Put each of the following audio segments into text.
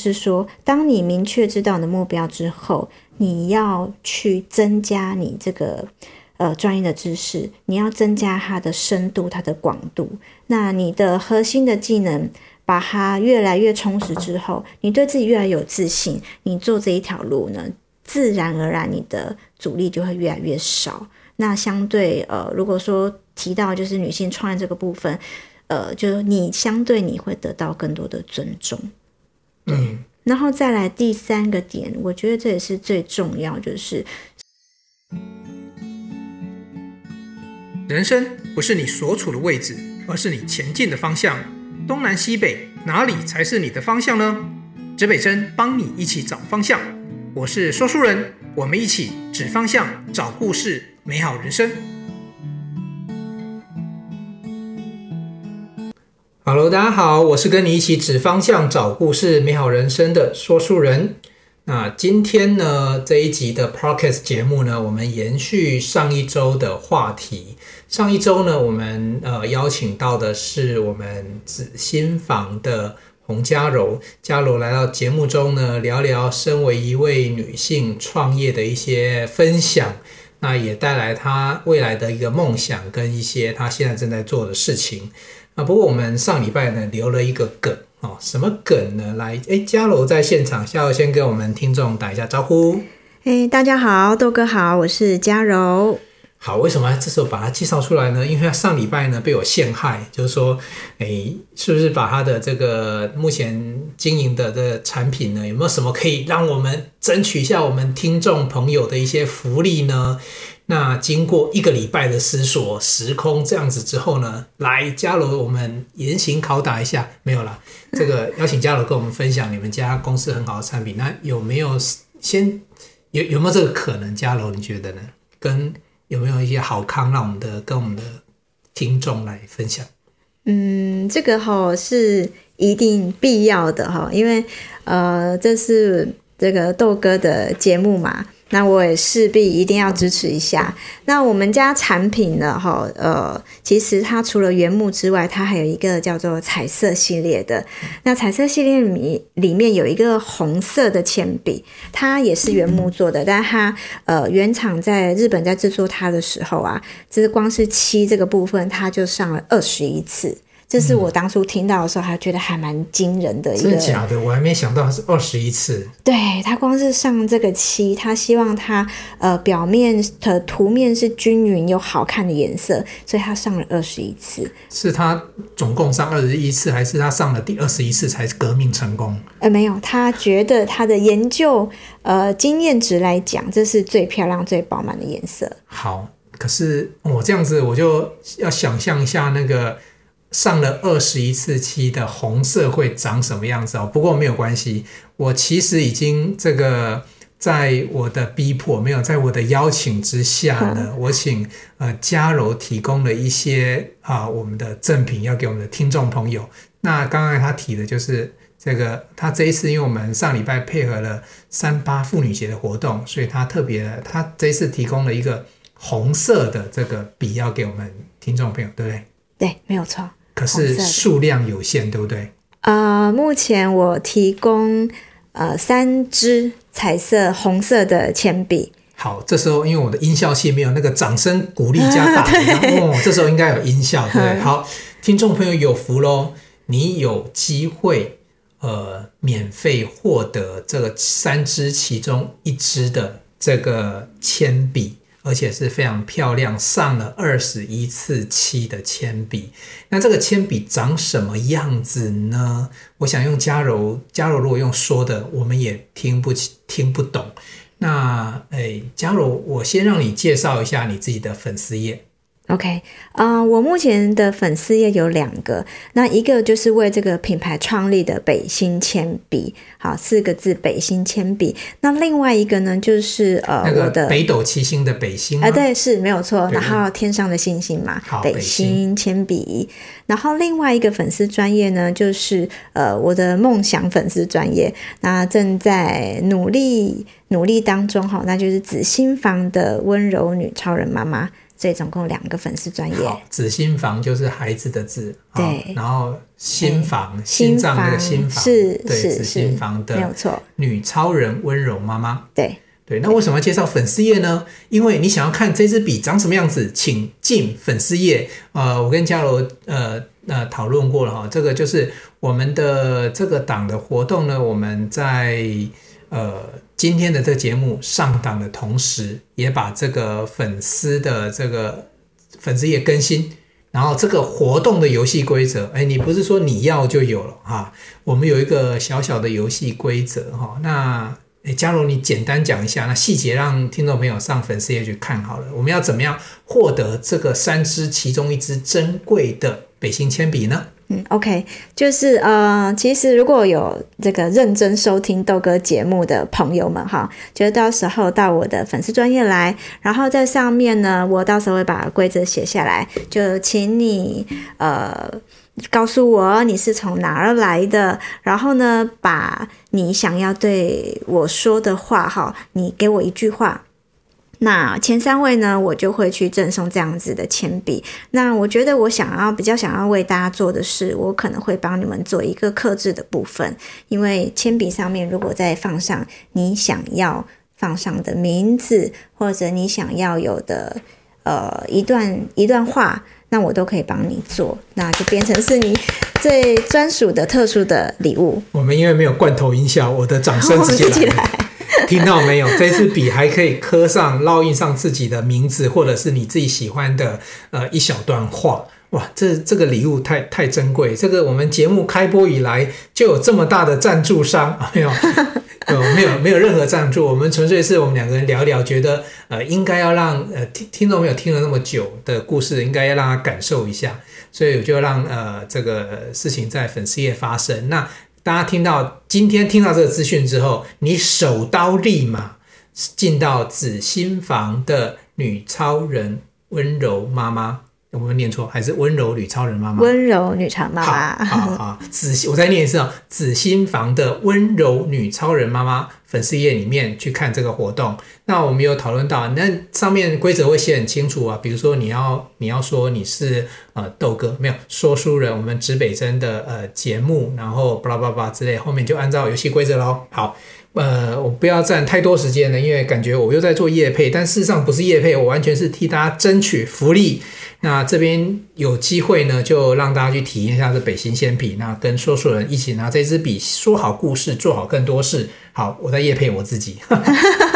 是说，当你明确知道你的目标之后，你要去增加你这个呃专业的知识，你要增加它的深度、它的广度。那你的核心的技能把它越来越充实之后，你对自己越来越有自信，你做这一条路呢，自然而然你的阻力就会越来越少。那相对呃，如果说提到就是女性创业这个部分，呃，就是你相对你会得到更多的尊重。嗯，然后再来第三个点，我觉得这也是最重要，就是人生不是你所处的位置，而是你前进的方向。东南西北，哪里才是你的方向呢？指北针帮你一起找方向。我是说书人，我们一起指方向，找故事。美好人生，Hello，大家好，我是跟你一起指方向、找故事、美好人生的说书人。那今天呢，这一集的 Podcast 节目呢，我们延续上一周的话题。上一周呢，我们呃邀请到的是我们紫心房的洪嘉柔，嘉柔来到节目中呢，聊聊身为一位女性创业的一些分享。那也带来她未来的一个梦想跟一些她现在正在做的事情。不过我们上礼拜呢留了一个梗哦，什么梗呢？来，诶，嘉柔在现场，嘉柔先跟我们听众打一下招呼。诶，大家好，豆哥好，我是嘉柔。好，为什么这时候把它介绍出来呢？因为上礼拜呢被我陷害，就是说，诶，是不是把他的这个目前经营的这个产品呢，有没有什么可以让我们争取一下我们听众朋友的一些福利呢？那经过一个礼拜的思索、时空这样子之后呢，来佳柔，我们严刑拷打一下，没有啦，这个邀请佳柔跟我们分享你们家公司很好的产品，那有没有先有有没有这个可能？佳柔，你觉得呢？跟有没有一些好康，让我们的跟我们的听众来分享？嗯，这个哈是一定必要的哈，因为呃，这是这个豆哥的节目嘛。那我也势必一定要支持一下。那我们家产品呢？哈，呃，其实它除了原木之外，它还有一个叫做彩色系列的。那彩色系列里里面有一个红色的铅笔，它也是原木做的，但它呃原厂在日本在制作它的时候啊，就是光是漆这个部分，它就上了二十一次。这是我当初听到的时候，还觉得还蛮惊人的一个。真的假的？我还没想到是二十一次。对，他光是上这个漆，他希望它呃表面的图面是均匀又好看的颜色，所以他上了二十一次。是他总共上二十一次，还是他上了第二十一次才革命成功？呃，没有，他觉得他的研究呃经验值来讲，这是最漂亮、最饱满的颜色。好，可是我这样子，我就要想象一下那个。上了二十一次漆的红色会长什么样子哦？不过没有关系，我其实已经这个在我的逼迫，没有在我的邀请之下呢，我请呃嘉柔提供了一些啊我们的赠品要给我们的听众朋友。那刚刚他提的就是这个，他这一次因为我们上礼拜配合了三八妇女节的活动，所以他特别他这一次提供了一个红色的这个笔要给我们听众朋友，对不对？对，没有错。可是数量有限，对不对？呃，目前我提供呃三支彩色红色的铅笔。好，这时候因为我的音效器没有那个掌声鼓励加大，哦，这时候应该有音效，对不对？好，听众朋友有福喽，你有机会呃免费获得这个三支其中一支的这个铅笔。而且是非常漂亮，上了二十一次漆的铅笔。那这个铅笔长什么样子呢？我想用佳柔，佳柔如果用说的，我们也听不清、听不懂。那诶，佳柔，我先让你介绍一下你自己的粉丝页。OK，啊、呃，我目前的粉丝页有两个，那一个就是为这个品牌创立的北星铅笔，好，四个字北星铅笔。那另外一个呢，就是呃，那个、我的北斗七星的北星，啊、呃，对，是没有错。对然后天上的星星嘛，北星铅笔。然后另外一个粉丝专业呢，就是呃，我的梦想粉丝专业，那正在努力努力当中哈，那就是紫心房的温柔女超人妈妈。所以总共两个粉丝专业。子心房就是孩子的字，对，然后心房，心脏那个心房，是对，子心房的，没有错。女超人温柔妈妈，对对。那为什么要介绍粉丝页呢？因为你想要看这支笔长什么样子，请进粉丝页。呃，我跟嘉柔呃呃讨论过了哈，这个就是我们的这个档的活动呢，我们在。呃，今天的这个节目上档的同时，也把这个粉丝的这个粉丝页更新，然后这个活动的游戏规则，哎，你不是说你要就有了哈？我们有一个小小的游戏规则哈。那，哎，佳柔，你简单讲一下，那细节让听众朋友上粉丝页去看好了。我们要怎么样获得这个三支其中一支珍贵的北新铅笔呢？嗯，OK，就是呃，其实如果有这个认真收听豆哥节目的朋友们哈，就到时候到我的粉丝专业来，然后在上面呢，我到时候会把规则写下来，就请你呃告诉我你是从哪儿来的，然后呢，把你想要对我说的话哈，你给我一句话。那前三位呢，我就会去赠送这样子的铅笔。那我觉得我想要比较想要为大家做的是，我可能会帮你们做一个客制的部分，因为铅笔上面如果再放上你想要放上的名字，或者你想要有的呃一段一段话，那我都可以帮你做，那就变成是你最专属的特殊的礼物。我们因为没有罐头音效，我的掌声直接来。听到没有？这支笔还可以刻上、烙印上自己的名字，或者是你自己喜欢的呃一小段话。哇，这这个礼物太太珍贵。这个我们节目开播以来就有这么大的赞助商，没有？有没有没有任何赞助？我们纯粹是我们两个人聊聊，觉得呃应该要让呃听听众朋友听了那么久的故事，应该要让他感受一下，所以我就让呃这个事情在粉丝页发生。那。大家听到今天听到这个资讯之后，你手刀立马进到紫心房的女超人温柔妈妈，有没有念错？还是温柔女超人妈妈？温柔女超妈妈。好好好，子我再念一次啊，子心房的温柔女超人妈妈。粉丝页里面去看这个活动，那我们有讨论到，那上面规则会写很清楚啊，比如说你要你要说你是呃豆哥，没有说书人，我们指北针的呃节目，然后巴拉巴拉之类，后面就按照游戏规则喽。好，呃，我不要占太多时间了，因为感觉我又在做业配，但事实上不是业配，我完全是替大家争取福利。那这边有机会呢，就让大家去体验一下这北新鲜笔，那跟说书人一起拿这支笔说好故事，做好更多事。好，我在夜配我自己。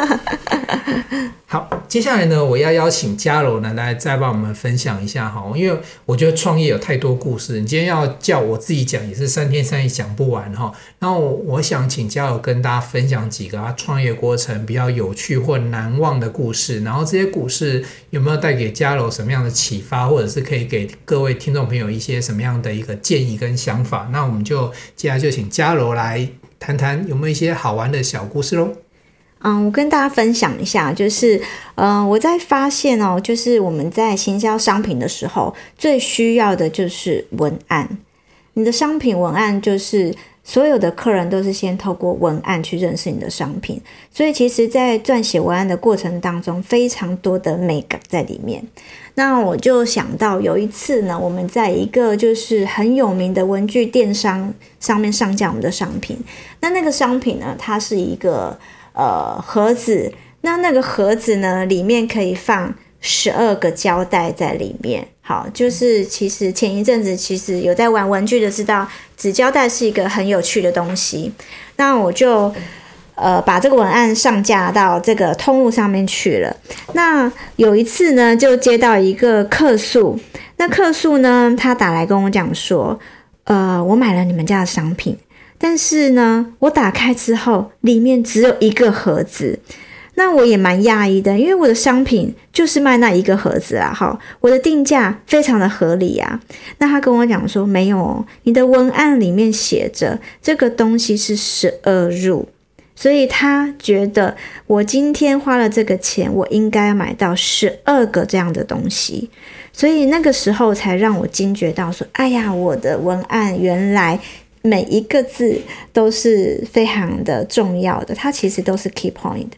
好，接下来呢，我要邀请嘉柔呢来再帮我们分享一下哈，因为我觉得创业有太多故事，你今天要叫我自己讲也是三天三夜讲不完哈。然后我想请嘉柔跟大家分享几个他创业过程比较有趣或难忘的故事，然后这些故事有没有带给嘉柔什么样的启发，或者是可以给各位听众朋友一些什么样的一个建议跟想法？那我们就接下来就请嘉柔来谈谈有没有一些好玩的小故事喽。嗯，我跟大家分享一下，就是，嗯，我在发现哦，就是我们在行销商品的时候，最需要的就是文案。你的商品文案，就是所有的客人都是先透过文案去认识你的商品，所以其实，在撰写文案的过程当中，非常多的美感在里面。那我就想到有一次呢，我们在一个就是很有名的文具电商上面上架我们的商品，那那个商品呢，它是一个。呃，盒子，那那个盒子呢，里面可以放十二个胶带在里面。好，就是其实前一阵子其实有在玩文具的知道，纸胶带是一个很有趣的东西。那我就呃把这个文案上架到这个通路上面去了。那有一次呢，就接到一个客诉，那客诉呢，他打来跟我讲说，呃，我买了你们家的商品。但是呢，我打开之后，里面只有一个盒子，那我也蛮讶异的，因为我的商品就是卖那一个盒子啊，哈，我的定价非常的合理啊。那他跟我讲说，没有哦，你的文案里面写着这个东西是十二入，所以他觉得我今天花了这个钱，我应该买到十二个这样的东西，所以那个时候才让我惊觉到说，哎呀，我的文案原来。每一个字都是非常的重要的，它其实都是 key point。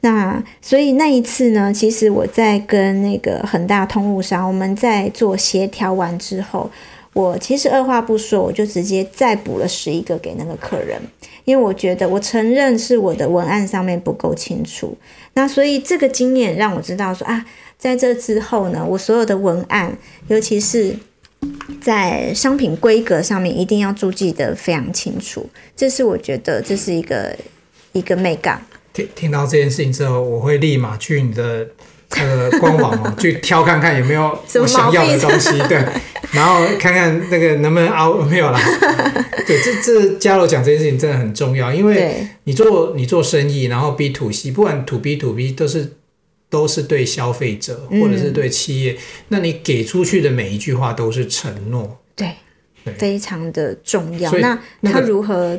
那所以那一次呢，其实我在跟那个恒大通路商，我们在做协调完之后，我其实二话不说，我就直接再补了十一个给那个客人，因为我觉得我承认是我的文案上面不够清楚。那所以这个经验让我知道说啊，在这之后呢，我所有的文案，尤其是在商品规格上面，一定要注记得非常清楚。这是我觉得这是一个一个美感。听听到这件事情之后，我会立马去你的那个官网哦，去挑看看有没有我想要的东西，对，然后看看那个能不能凹，没有啦。对，这这嘉柔讲这件事情真的很重要，因为你做你做生意，然后 B to C，不管 To B to B 都是都是对消费者或者是对企业，嗯，那你给出去的每一句话都是承诺，对，对，非常的重要。那他如何？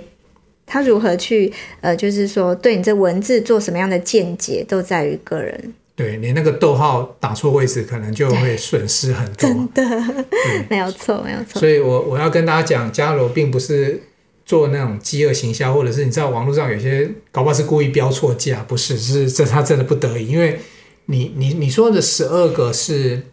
他如何去呃，就是说，对你这文字做什么样的见解，都在于个人。对，你那个逗号打错位置，可能就会损失很多。真的，没有错，没有错。所以我我要跟大家讲，佳柔并不是做那种饥饿行销，或者是你知道网络上有些搞不好是故意标错价，不是，是这他真的不得已，因为你你你说的十二个是。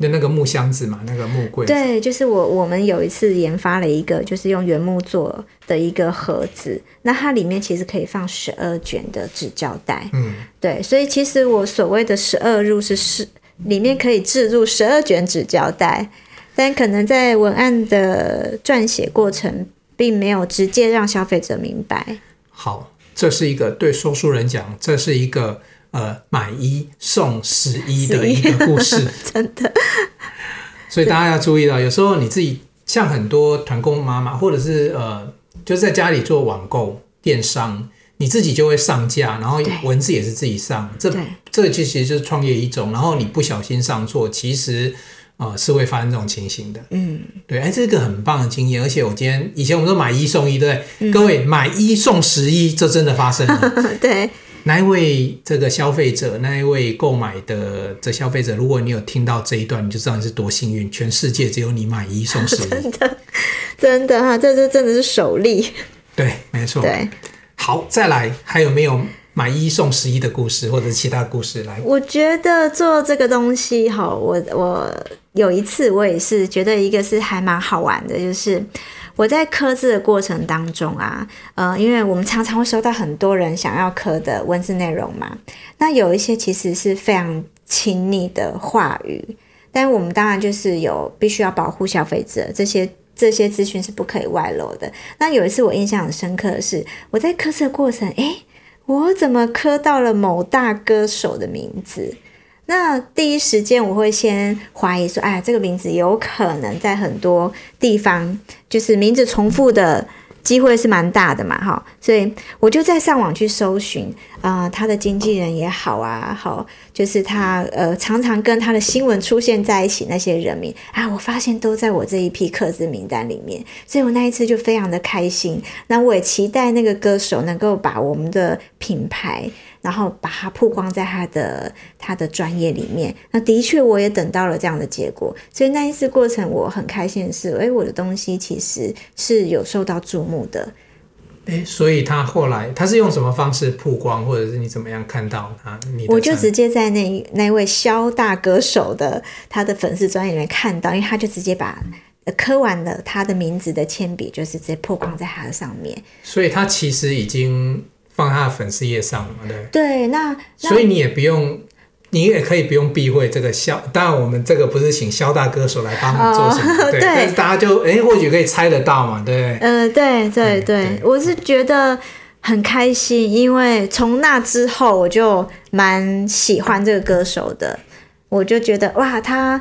的那个木箱子嘛，那个木柜。对，就是我我们有一次研发了一个，就是用原木做的一个盒子，那它里面其实可以放十二卷的纸胶带。嗯，对，所以其实我所谓的十二入是是里面可以置入十二卷纸胶带，但可能在文案的撰写过程，并没有直接让消费者明白。好，这是一个对说书人讲，这是一个。呃，买一送十一的一个故事，真的。所以大家要注意了，有时候你自己像很多团购妈妈，或者是呃，就是在家里做网购电商，你自己就会上架，然后文字也是自己上，这这其实就是创业一种。然后你不小心上错，其实呃是会发生这种情形的。嗯，对，哎，这个很棒的经验。而且我今天以前我们都买一送一，对不对？嗯、各位买一送十一，这真的发生了。对。那一位这个消费者，那一位购买的这消费者，如果你有听到这一段，你就知道你是多幸运，全世界只有你买一送十。真的，真的哈，这这真的是首例。对，没错。对，好，再来，还有没有买一送十一的故事，或者其他故事来？我觉得做这个东西，哈，我我有一次我也是觉得一个是还蛮好玩的，就是。我在刻字的过程当中啊，呃，因为我们常常会收到很多人想要刻的文字内容嘛，那有一些其实是非常亲密的话语，但我们当然就是有必须要保护消费者，这些这些资讯是不可以外露的。那有一次我印象很深刻的是，我在刻字的过程，诶，我怎么刻到了某大歌手的名字？那第一时间我会先怀疑说，哎呀，这个名字有可能在很多地方就是名字重复的机会是蛮大的嘛，哈，所以我就在上网去搜寻啊、他的经纪人也好啊，好，就是他呃常常跟他的新闻出现在一起那些人名啊，我发现都在我这一批客资名单里面，所以我那一次就非常的开心。那我也期待那个歌手能够把我们的品牌。然后把它曝光在他的他的专业里面，那的确我也等到了这样的结果，所以那一次过程我很开心的是，诶，我的东西其实是有受到注目的。诶，所以他后来他是用什么方式曝光，或者是你怎么样看到他？我就直接在那那位萧大歌手的他的粉丝专业里面看到，因为他就直接把刻完了他的名字的铅笔，就是直接曝光在他的上面，所以他其实已经。放他的粉丝页上嘛，对对，那所以你也不用，你也可以不用避讳这个肖。当然，我们这个不是请肖大歌手来帮你做什么，哦、对，对，但是大家就哎，或许可以猜得到嘛，对嗯、呃，对对对，对，我是觉得很开心，因为从那之后我就蛮喜欢这个歌手的，我就觉得哇，他。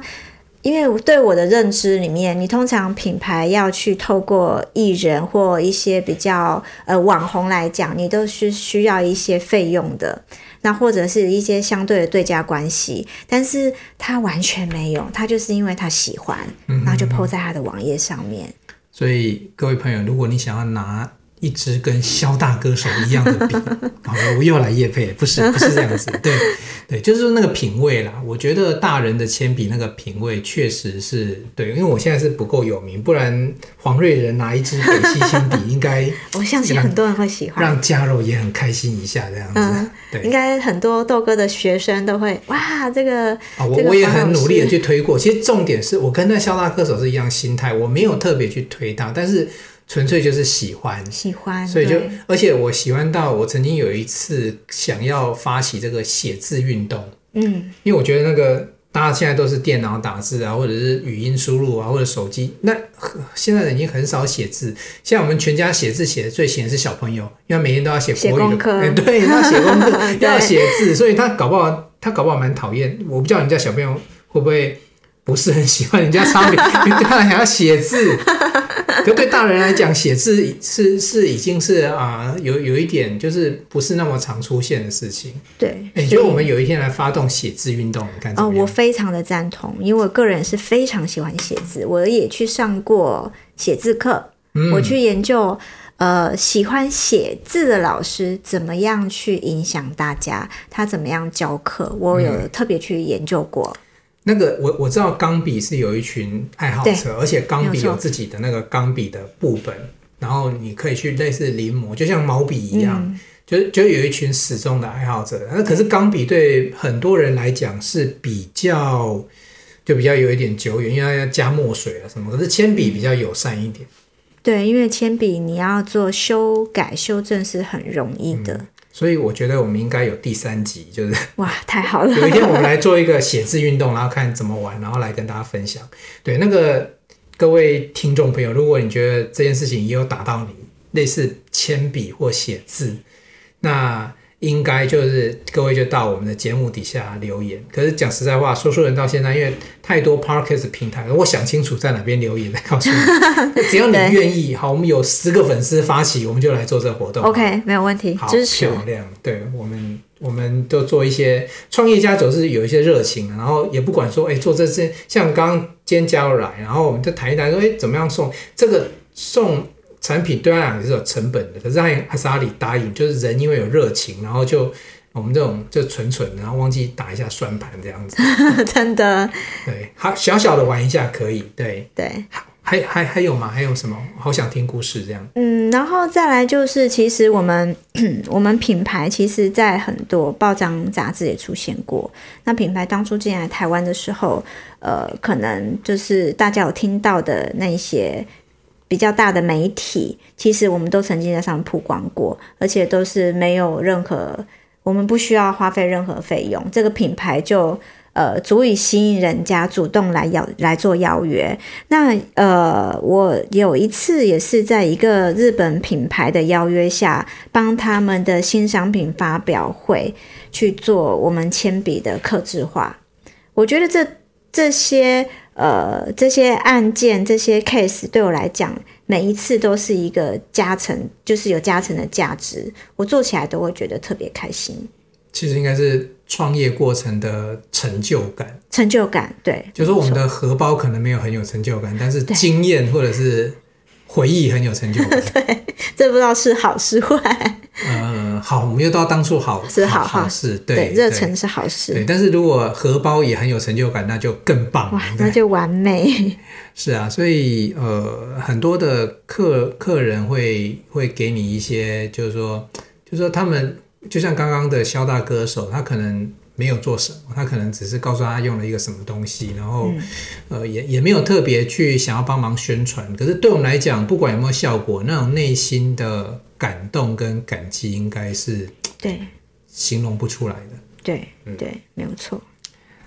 因为对我的认知里面，你通常品牌要去透过艺人或一些比较呃网红来讲，你都是需要一些费用的，那或者是一些相对的对价关系。但是他完全没有，他就是因为他喜欢，然后就 po 在他的网页上面。所以各位朋友，如果你想要拿一支跟萧大歌手一样的笔。好了，我又来夜配，不是不是这样子，对对，就是那个品味啦。我觉得大人的铅笔那个品味确实是对，因为我现在是不够有名，不然黄瑞仁拿一支北溪铅笔，应该我相信很多人会喜欢，让嘉柔也很开心一下这样子。嗯、对，应该很多豆哥的学生都会哇，这个啊，我我也很努力的去推过。其实重点是我跟那萧大歌手是一样心态，我没有特别去推他，但是。纯粹就是喜欢，喜欢，所以就，而且我喜欢到我曾经有一次想要发起这个写字运动，嗯，因为我觉得那个大家现在都是电脑打字啊，或者是语音输入啊，或者手机，那现在人已经很少写字。像我们全家写字写的最闲的是小朋友，因为每天都要写国语的，欸、对，要写功课，要写字，所以他搞不好他搞不好蛮讨厌。我不知道人家小朋友会不会不是很喜欢人家擦笔，因为他还要写字。可对大人来讲，写字是是已经是啊、呃，有有一点就是不是那么常出现的事情。对，你觉得我们有一天来发动写字运动，你看怎么样？哦，我非常的赞同，因为我个人是非常喜欢写字，我也去上过写字课，嗯、我去研究呃喜欢写字的老师怎么样去影响大家，他怎么样教课，我有特别去研究过。嗯那个我我知道钢笔是有一群爱好者，而且钢笔有自己的那个钢笔的部本，然后你可以去类似临摹，就像毛笔一样，嗯、就就有一群始终的爱好者。那可是钢笔对很多人来讲是比较就比较有一点久远，因为要加墨水啊什么。可是铅笔比较友善一点。对，因为铅笔你要做修改修正是很容易的。嗯所以我觉得我们应该有第三集，就是哇，太好了！有一天我们来做一个写字运动，然后看怎么玩，然后来跟大家分享。对，那个各位听众朋友，如果你觉得这件事情也有打到你，类似铅笔或写字，那。应该就是各位就到我们的节目底下留言。可是讲实在话，说书人到现在因为太多 Podcast 平台，我想清楚在哪边留言来告诉你。只要你愿意，好，我们有十个粉丝发起，我们就来做这个活动。OK，没有问题。好漂亮，对我们，我们都做一些创业家总是有一些热情，然后也不管说，哎，做这些像刚刚今天加入来，然后我们就谈一谈说，哎，怎么样送这个送。产品对他来讲是有成本的，可是他还是阿里答应，就是人因为有热情，然后就我们这种就蠢蠢，然后忘记打一下算盘这样子，真的。对，好小小的玩一下可以，对对。还还还有吗？还有什么？好想听故事这样。嗯，然后再来就是，其实我们 我们品牌其实，在很多报章杂志也出现过。那品牌当初进来台湾的时候，呃，可能就是大家有听到的那些。比较大的媒体，其实我们都曾经在上面曝光过，而且都是没有任何，我们不需要花费任何费用，这个品牌就呃足以吸引人家主动来邀来做邀约。那呃，我有一次也是在一个日本品牌的邀约下，帮他们的新商品发表会去做我们铅笔的刻制化。我觉得这这些。呃，这些案件、这些 case 对我来讲，每一次都是一个加成，就是有加成的价值，我做起来都会觉得特别开心。其实应该是创业过程的成就感，成就感，对，就是我们的荷包可能没有很有成就感，但是经验或者是回忆很有成就感。对，这不知道是好是坏。呃，好，我们又都要当初好是好好事，对，热忱是好事。对，但是如果荷包也很有成就感，那就更棒，哇，那就完美。是啊，所以呃，很多的客客人会会给你一些，就是说，就是说他们就像刚刚的肖大歌手，他可能没有做什么，他可能只是告诉他用了一个什么东西，然后、嗯、呃，也也没有特别去想要帮忙宣传。可是对我们来讲，不管有没有效果，那种内心的。感动跟感激应该是对形容不出来的，对对，没有错。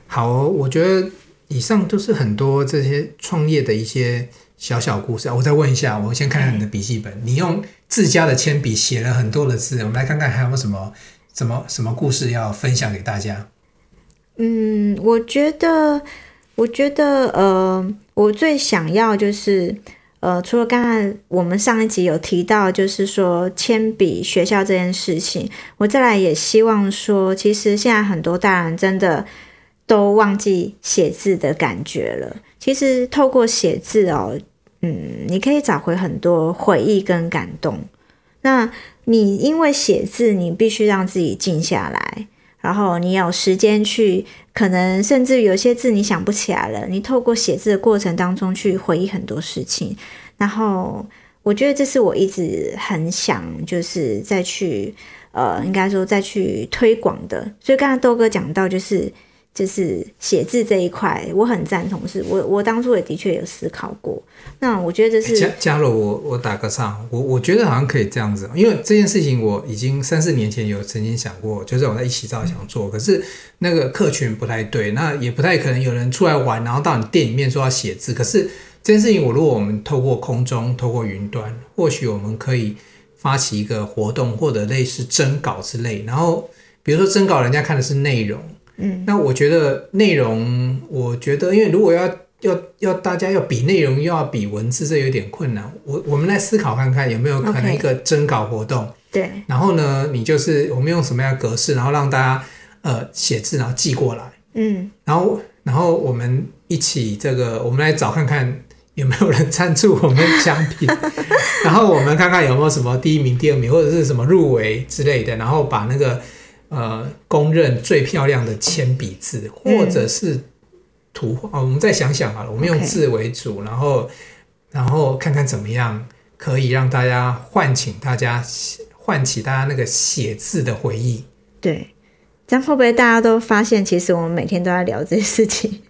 好哦，我觉得以上都是很多这些创业的一些小小故事。我再问一下，我先看看你的笔记本，你用自家的铅笔写了很多的字，我们来看看还有没有什么什么什么故事要分享给大家。嗯，我觉得，我觉得，呃，我最想要就是。呃，除了刚才我们上一集有提到，就是说铅笔学校这件事情，我再来也希望说，其实现在很多大人真的都忘记写字的感觉了。其实透过写字哦，嗯，你可以找回很多回忆跟感动。那你因为写字，你必须让自己静下来，然后你有时间去，可能甚至有些字你想不起来了，你透过写字的过程当中去回忆很多事情。然后我觉得这是我一直很想，就是再去呃，应该说再去推广的。所以刚才豆哥讲到，就是。就是写字这一块，我很赞同是。是我我当初也的确有思考过。那我觉得这是加加了我我打个岔，我我觉得好像可以这样子，因为这件事情我已经三四年前有曾经想过，就是我在一起照想做，可是那个客群不太对，那也不太可能有人出来玩，然后到你店里面说要写字。可是这件事情，我如果我们透过空中，透过云端，或许我们可以发起一个活动，或者类似征稿之类。然后比如说征稿，人家看的是内容。嗯，那我觉得内容，我觉得，因为如果要要要大家要比内容，又要比文字，这有点困难。我我们来思考看看，有没有可能一个征稿活动？对。然后呢，你就是我们用什么样的格式，然后让大家呃写字，然后寄过来。嗯。然后然后我们一起这个，我们来找看看有没有人赞助我们奖品，然后我们看看有没有什么第一名、第二名，或者是什么入围之类的，然后把那个。呃，公认最漂亮的铅笔字，或者是图画、嗯哦，我们再想想好了，我们用字为主.然后，然后看看怎么样可以让大家唤醒大家，唤起大家那个写字的回忆。对，这样会不会大家都发现，其实我们每天都在聊这些事情？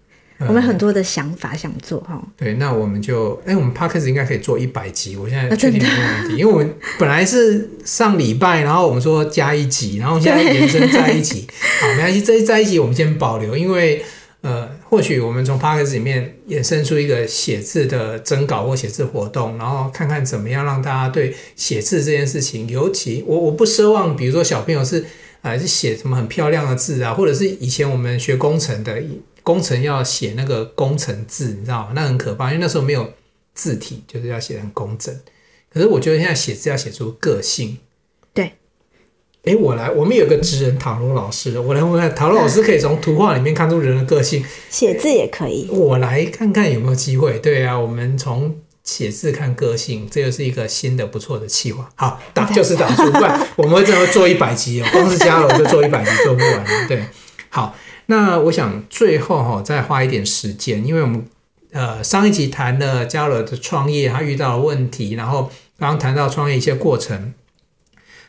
我们很多的想法想做哈、嗯，对，那我们就哎，我们 Podcast 应该可以做一百集，我现在确定没问题，因为我们本来是上礼拜，然后我们说加一集，然后现在延伸在一起，好，没关系，这在一集我们先保留，因为呃，或许我们从 Podcast 里面衍生出一个写字的征稿或写字活动，然后看看怎么样让大家对写字这件事情，尤其我我不奢望，比如说小朋友是啊，是写什么很漂亮的字啊，或者是以前我们学工程的。工程要写那个工程字，你知道吗？那很可怕，因为那时候没有字体，就是要写很工整。可是我觉得现在写字要写出个性。对，哎，我来，我们有个职人塔罗老师，我来问问塔罗老师可以从图画里面看出人的个性，写字也可以。我来看看有没有机会。对啊，我们从写字看个性，这又是一个新的不错的计划。好，打就是打出，不然我们会这么做一百集哦，光是加楼就做一百集做不完。对，好。那我想最后哈再花一点时间，因为我们呃上一集谈了嘉乐的创业，他遇到了问题，然后刚刚谈到创业一些过程。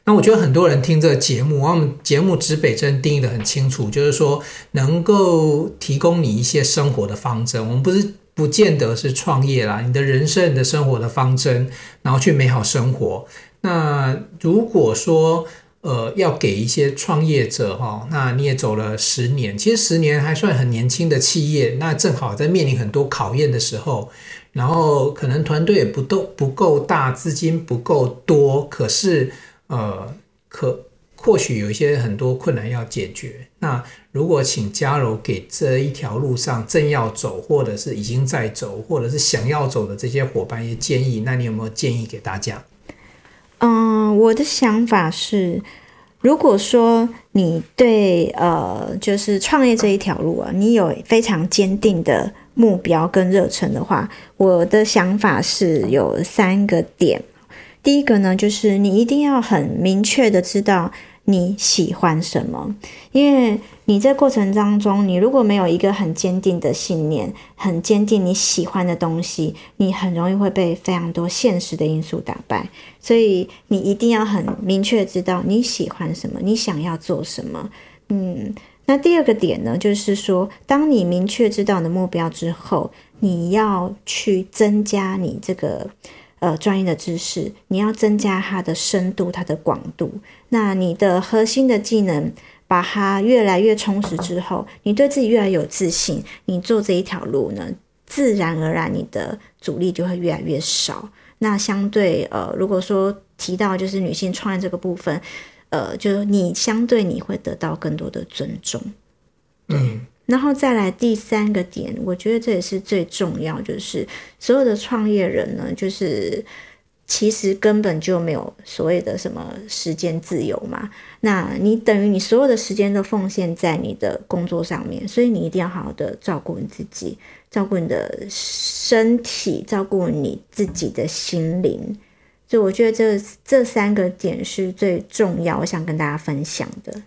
那我觉得很多人听这个节目，我们节目指北针定义得很清楚，就是说能够提供你一些生活的方针。我们不是不见得是创业啦，你的人生、你的生活的方针，然后去美好生活。那如果说，呃，要给一些创业者哈，那你也走了十年，其实十年还算很年轻的企业，那正好在面临很多考验的时候，然后可能团队也不都不够大，资金不够多，可是呃，可或许有一些很多困难要解决。那如果请嘉柔给这一条路上正要走，或者是已经在走，或者是想要走的这些伙伴一些建议，那你有没有建议给大家？嗯，我的想法是，如果说你对呃，就是创业这一条路啊，你有非常坚定的目标跟热忱的话，我的想法是有三个点。第一个呢，就是你一定要很明确的知道。你喜欢什么？因为你这过程当中，你如果没有一个很坚定的信念，很坚定你喜欢的东西，你很容易会被非常多现实的因素打败。所以你一定要很明确知道你喜欢什么，你想要做什么。嗯，那第二个点呢，就是说，当你明确知道你的目标之后，你要去增加你这个。呃，专业的知识，你要增加它的深度、它的广度。那你的核心的技能，把它越来越充实之后，你对自己越来越有自信，你做这一条路呢，自然而然你的阻力就会越来越少。那相对呃，如果说提到就是女性创业这个部分，呃，就你相对你会得到更多的尊重。嗯。然后再来第三个点，我觉得这也是最重要，就是所有的创业人呢，就是其实根本就没有所谓的什么时间自由嘛。那你等于你所有的时间都奉献在你的工作上面，所以你一定要好好的照顾你自己，照顾你的身体，照顾你自己的心灵。所以我觉得这这三个点是最重要，我想跟大家分享的。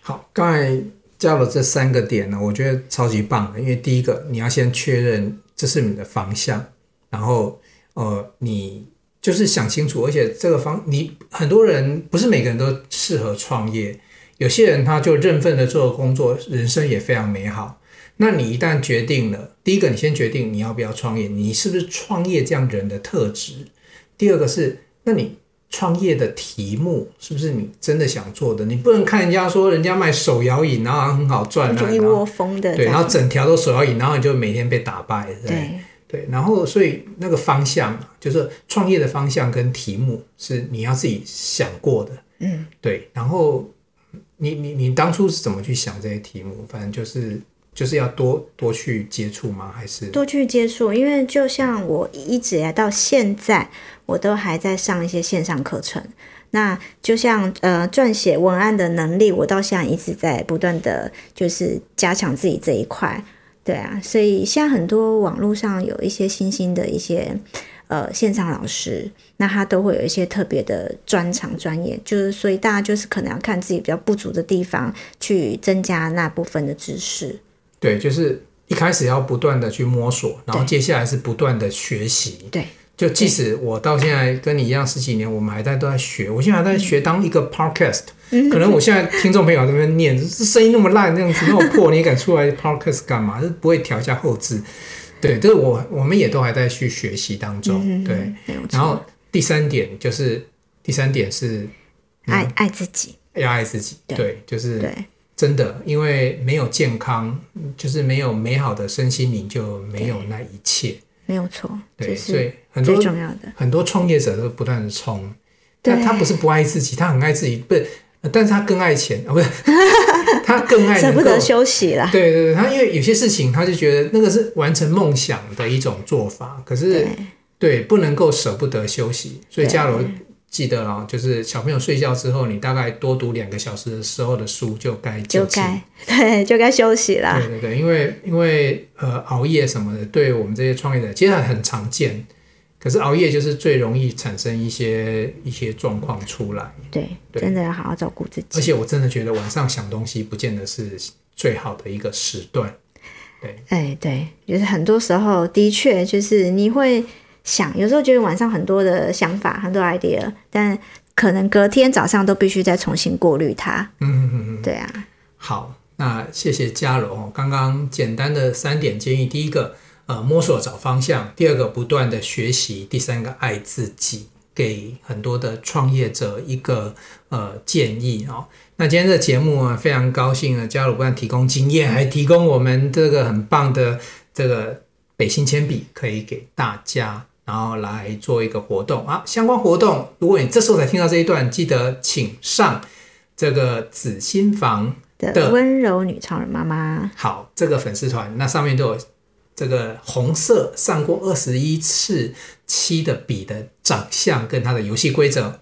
好，刚才教了这三个点呢，我觉得超级棒的。因为第一个，你要先确认这是你的方向，然后呃，你就是想清楚，而且这个方，你很多人不是每个人都适合创业，有些人他就认份的做工作，人生也非常美好。那你一旦决定了，第一个，你先决定你要不要创业，你是不是创业这样人的特质？第二个是，那你创业的题目是不是你真的想做的？你不能看人家说人家卖手摇椅，然后很好赚，就一窝蜂的，对，然后整条都手摇椅，然后你就每天被打败，对对，对，然后所以那个方向就是创业的方向跟题目是你要自己想过的，嗯，对，然后你你你当初是怎么去想这些题目？反正就是。就是要多多去接触吗？还是多去接触？因为就像我一直来到现在，我都还在上一些线上课程。那就像呃，撰写文案的能力，我到现在一直在不断的就是加强自己这一块。对啊，所以现在很多网络上有一些新兴的一些呃线上老师，那他都会有一些特别的专长专业，就是所以大家就是可能要看自己比较不足的地方，去增加那部分的知识。对，就是一开始要不断的去摸索，然后接下来是不断的学习。对，就即使我到现在跟你一样十几年，我们还在都在学。我现在还在学当一个 podcast，、嗯、可能我现在听众朋友在那边念，这声音那么烂，那样子那么破，你也敢出来 podcast 干嘛？是不会调一下后置。对，这个我我们也都还在去学习当中。嗯、对，然后第三点就是第三点是、嗯、爱爱自己，要爱自己。对，对就是对。真的，因为没有健康，就是没有美好的身心灵，就没有那一切。没有错，对，所以很多重要的很多创业者都不断的冲，但他不是不爱自己，他很爱自己，不是，但是他更爱钱啊，不是，他更爱舍不得休息了。对对对，他因为有些事情，他就觉得那个是完成梦想的一种做法，可是对，对不能够舍不得休息，所以嘉柔。记得哦，就是小朋友睡觉之后，你大概多读两个小时的时候的书就该就该 对，就该休息了。对对对，因为因为呃熬夜什么的，对我们这些创业者其实很常见。可是熬夜就是最容易产生一些一些状况出来。对，对，真的要好好照顾自己。而且我真的觉得晚上想东西不见得是最好的一个时段。对，哎对，就是很多时候的确就是你会。想有时候觉得晚上很多的想法，很多 idea，但可能隔天早上都必须再重新过滤它。嗯嗯嗯，对啊。好，那谢谢佳柔。刚刚简单的三点建议：第一个，呃，摸索找方向；第二个，不断的学习；第三个，爱自己。给很多的创业者一个呃建议哦。那今天的节目啊，非常高兴呢，佳柔不但提供经验，还提供我们这个很棒的这个北新铅笔，可以给大家。然后来做一个活动啊，相关活动，如果你这时候才听到这一段，记得请上这个紫心房的温柔女超人妈妈。好，这个粉丝团那上面都有这个红色上过二十一次漆的笔的长相跟它的游戏规则。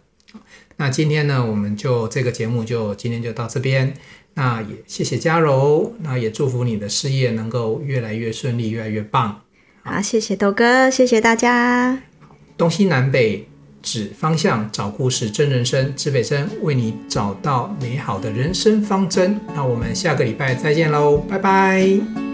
那今天呢，我们就这个节目就今天就到这边。那也谢谢嘉柔，那也祝福你的事业能够越来越顺利，越来越棒。好，谢谢豆哥，谢谢大家。东西南北指方向，找故事，真人生，指北针为你找到美好的人生方针。那我们下个礼拜再见喽，拜拜。